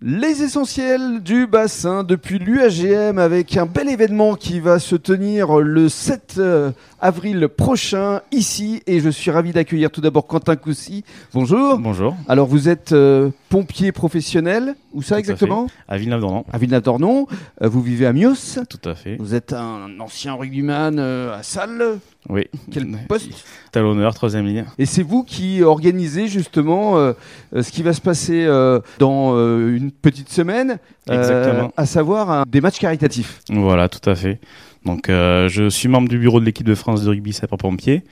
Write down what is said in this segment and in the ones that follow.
Les essentiels du bassin depuis l'UAGM avec un bel événement qui va se tenir le 7 euh, avril prochain ici et je suis ravi d'accueillir tout d'abord Quentin Coussy. Bonjour. Bonjour. Alors vous êtes euh, pompier professionnel, où ça Tout exactement? À Villeneuve-d'Ornon. À Villeneuve-d'Ornon. Euh, vous vivez à Mios? Tout à fait. Vous êtes un ancien rugbyman euh, à Salle. Oui. Quel poste Talonneur, troisième ligne. Et c'est vous qui organisez justement euh, euh, ce qui va se passer euh, dans euh, une petite semaine, euh, Exactement. à savoir un- des matchs caritatifs. Voilà, tout à fait. Donc, euh, je suis membre du bureau de l'équipe de France de rugby sapeur-pompier.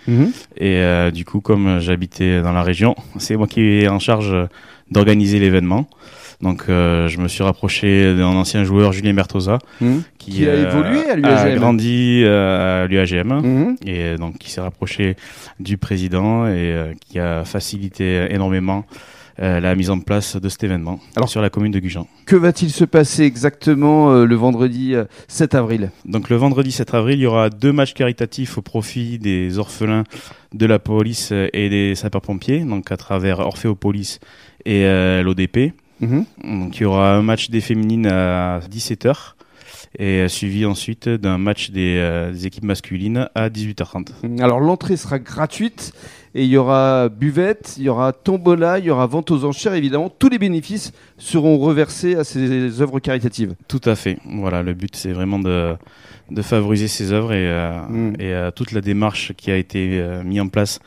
Et euh, du coup, comme j'habitais dans la région, c'est moi qui est en charge d'organiser l'événement. Donc, euh, je me suis rapproché d'un ancien joueur, Julien Bertosa, Mhm. qui, Qui a euh, évolué à a l'UAGM. grandi euh, à l'UAGM. Mhm. Et donc, qui s'est rapproché du président et qui a facilité énormément euh, la mise en place de cet événement Alors- sur la commune de Gujan. Que va-t-il se passer exactement euh, le vendredi euh, 7 avril? Donc le vendredi 7 avril, il y aura deux matchs caritatifs au profit des orphelins de la police et des sapeurs-pompiers, donc à travers Orphéopolis et l'ODP. Mhm. Donc il y aura un match des féminines à 17h et suivi ensuite d'un match des, euh, des équipes masculines à 18h30. Alors l'entrée sera gratuite et il y aura buvette, il y aura tombola, il y aura vente aux enchères. Évidemment, tous les bénéfices seront reversés à ces œuvres caritatives. Tout à fait. Voilà, le but c'est vraiment de, de favoriser ces œuvres et, euh, Mm. et euh, toute la démarche qui a été euh, mise en place.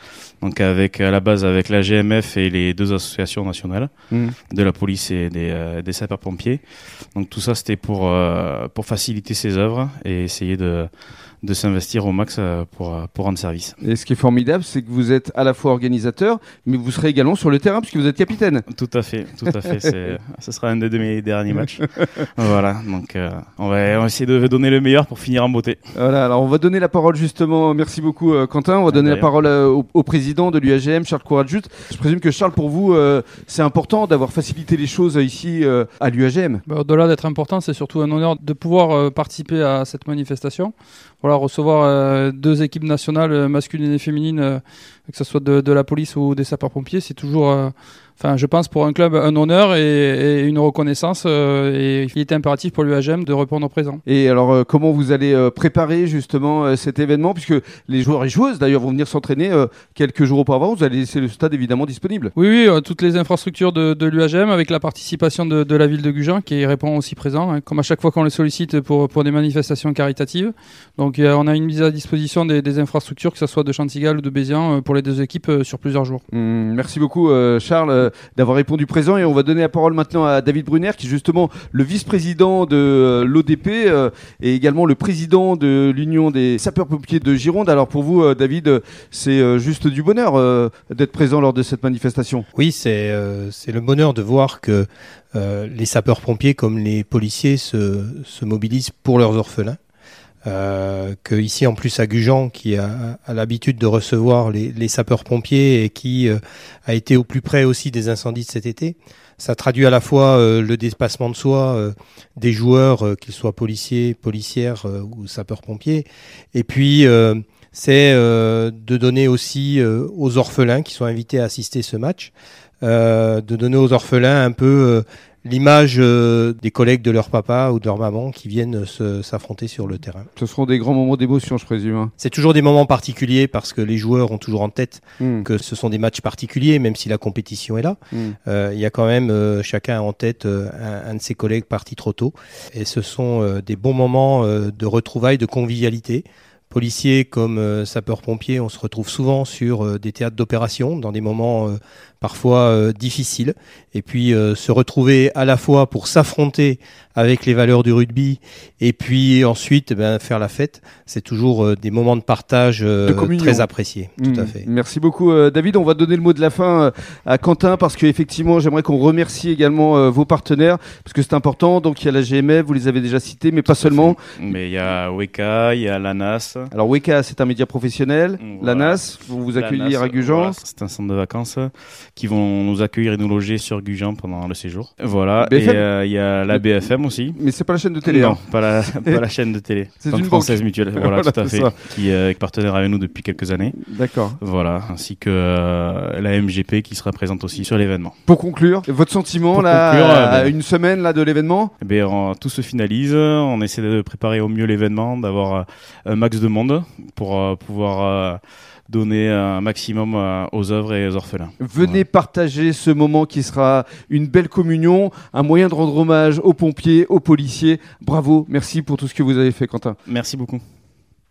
Donc avec à la base avec la GMF et les deux associations nationales Mhm. de la police et des, euh, des sapeurs-pompiers. Donc tout ça c'était pour pour faciliter ces œuvres et essayer de de s'investir au max euh, pour euh, pour rendre service. Et ce qui est formidable, c'est que vous êtes à la fois organisateur, mais vous serez également sur le terrain puisque vous êtes capitaine. Tout à fait, tout à fait. Ce sera un de mes derniers matchs. voilà, donc euh, on, va, on va essayer de donner le meilleur pour finir en beauté. Voilà, alors on va donner la parole justement, merci beaucoup euh, Quentin, on va Ah, donner de la parole euh, au, au président de l'UAGM, Charles Courageux. Je présume que Charles, pour vous, euh, c'est important d'avoir facilité les choses ici euh, à l'UAGM. Bah, Au-delà d'être important, c'est surtout un honneur de pouvoir euh, participer à cette manifestation. Voilà, recevoir euh, deux équipes nationales euh, masculines et féminines, euh, que ce soit de, de la police ou des sapeurs-pompiers, c'est toujours, enfin, je pense pour un club un honneur et, et une reconnaissance. euh, et il était impératif pour l'UAGM de répondre au présent. Et alors, euh, comment vous allez euh, préparer justement cet événement? Puisque les joueurs et joueuses d'ailleurs vont venir s'entraîner quelques jours auparavant, vous allez laisser le stade évidemment disponible. Oui, oui, toutes les infrastructures de, de l'UAGM avec la participation de, de la ville de Gujan qui répond aussi présent, hein, comme à chaque fois qu'on les sollicite pour, pour des manifestations caritatives. Donc on a une mise à disposition des, des infrastructures, que ce soit de Chantigal ou de Bézians, euh, pour les deux équipes sur plusieurs jours. Hum, merci beaucoup Charles d'avoir répondu présent et on va donner la parole maintenant à David Brunner qui est justement le vice-président de euh, l'ODP euh, et également le président de l'Union des sapeurs-pompiers de Gironde. Alors pour vous euh, David, c'est juste du bonheur d'être présent lors de cette manifestation. Oui, c'est le bonheur de voir que les sapeurs-pompiers comme les policiers se mobilisent pour leurs orphelins. Euh, que ici en plus à Gujan qui a, a l'habitude de recevoir les, les sapeurs-pompiers et qui euh, a été au plus près aussi des incendies de cet été, ça traduit à la fois euh, le dépassement de soi euh, des joueurs, euh, qu'ils soient policiers, policières euh, ou sapeurs-pompiers, et puis c'est euh, de donner aussi euh, aux orphelins qui sont invités à assister ce match, euh, de donner aux orphelins un peu euh, l'image euh, des collègues de leur papa ou de leur maman qui viennent se- s'affronter sur le terrain. Ce seront des grands moments d'émotion je présume. hein. C'est toujours des moments particuliers parce que les joueurs ont toujours en tête Hum, que ce sont des matchs particuliers, même si la compétition est là. Euh, il y a quand même euh, chacun en tête euh, un, un de ses collègues parti trop tôt. Et ce sont euh, des bons moments euh, de retrouvailles, de convivialité. Policiers comme euh, sapeurs-pompiers, on se retrouve souvent sur euh, des théâtres d'opération, dans des moments euh, parfois euh, difficiles. Et puis euh, se retrouver à la fois pour s'affronter avec les valeurs du rugby et puis ensuite ben, faire la fête, c'est toujours euh, des moments de partage euh, De très appréciés. Tout à Mm. fait. Merci beaucoup euh, David. On va donner le mot de la fin euh, à Quentin parce qu'effectivement j'aimerais qu'on remercie également euh, vos partenaires parce que c'est important. Donc il y a la GMF, vous les avez déjà cités, mais pas seulement. Mais il y a Weka, il y a l'ANAS. Alors Weka c'est un média professionnel. Voilà. La NAS, vous vous accueillir L'ANAS, à Gujan. voilà, c'est un centre de vacances qui vont nous accueillir et nous loger sur Gujan pendant le séjour. Voilà. BFM et euh, il y a la BFM aussi. Mais c'est pas la chaîne de télé. Non, hein. pas la, pas la chaîne de télé. C'est une française banque. mutuelle. Voilà, Voilà, tout à fait. ça. Qui euh, est partenaire avec nous depuis quelques années. D'accord. Voilà, ainsi que euh, la MGP qui sera présente aussi sur l'événement. Pour conclure, votre sentiment Pour là, conclure, euh, à ben- une semaine là de l'événement? Eh bien, on- tout se finalise, on essaie de préparer au mieux l'événement, d'avoir euh, un max de monde pour euh, pouvoir euh, donner un maximum euh, aux œuvres et aux orphelins. Venez partager ce moment qui sera une belle communion, un moyen de rendre hommage aux pompiers, aux policiers. Bravo, merci pour tout ce que vous avez fait, Quentin. Merci beaucoup.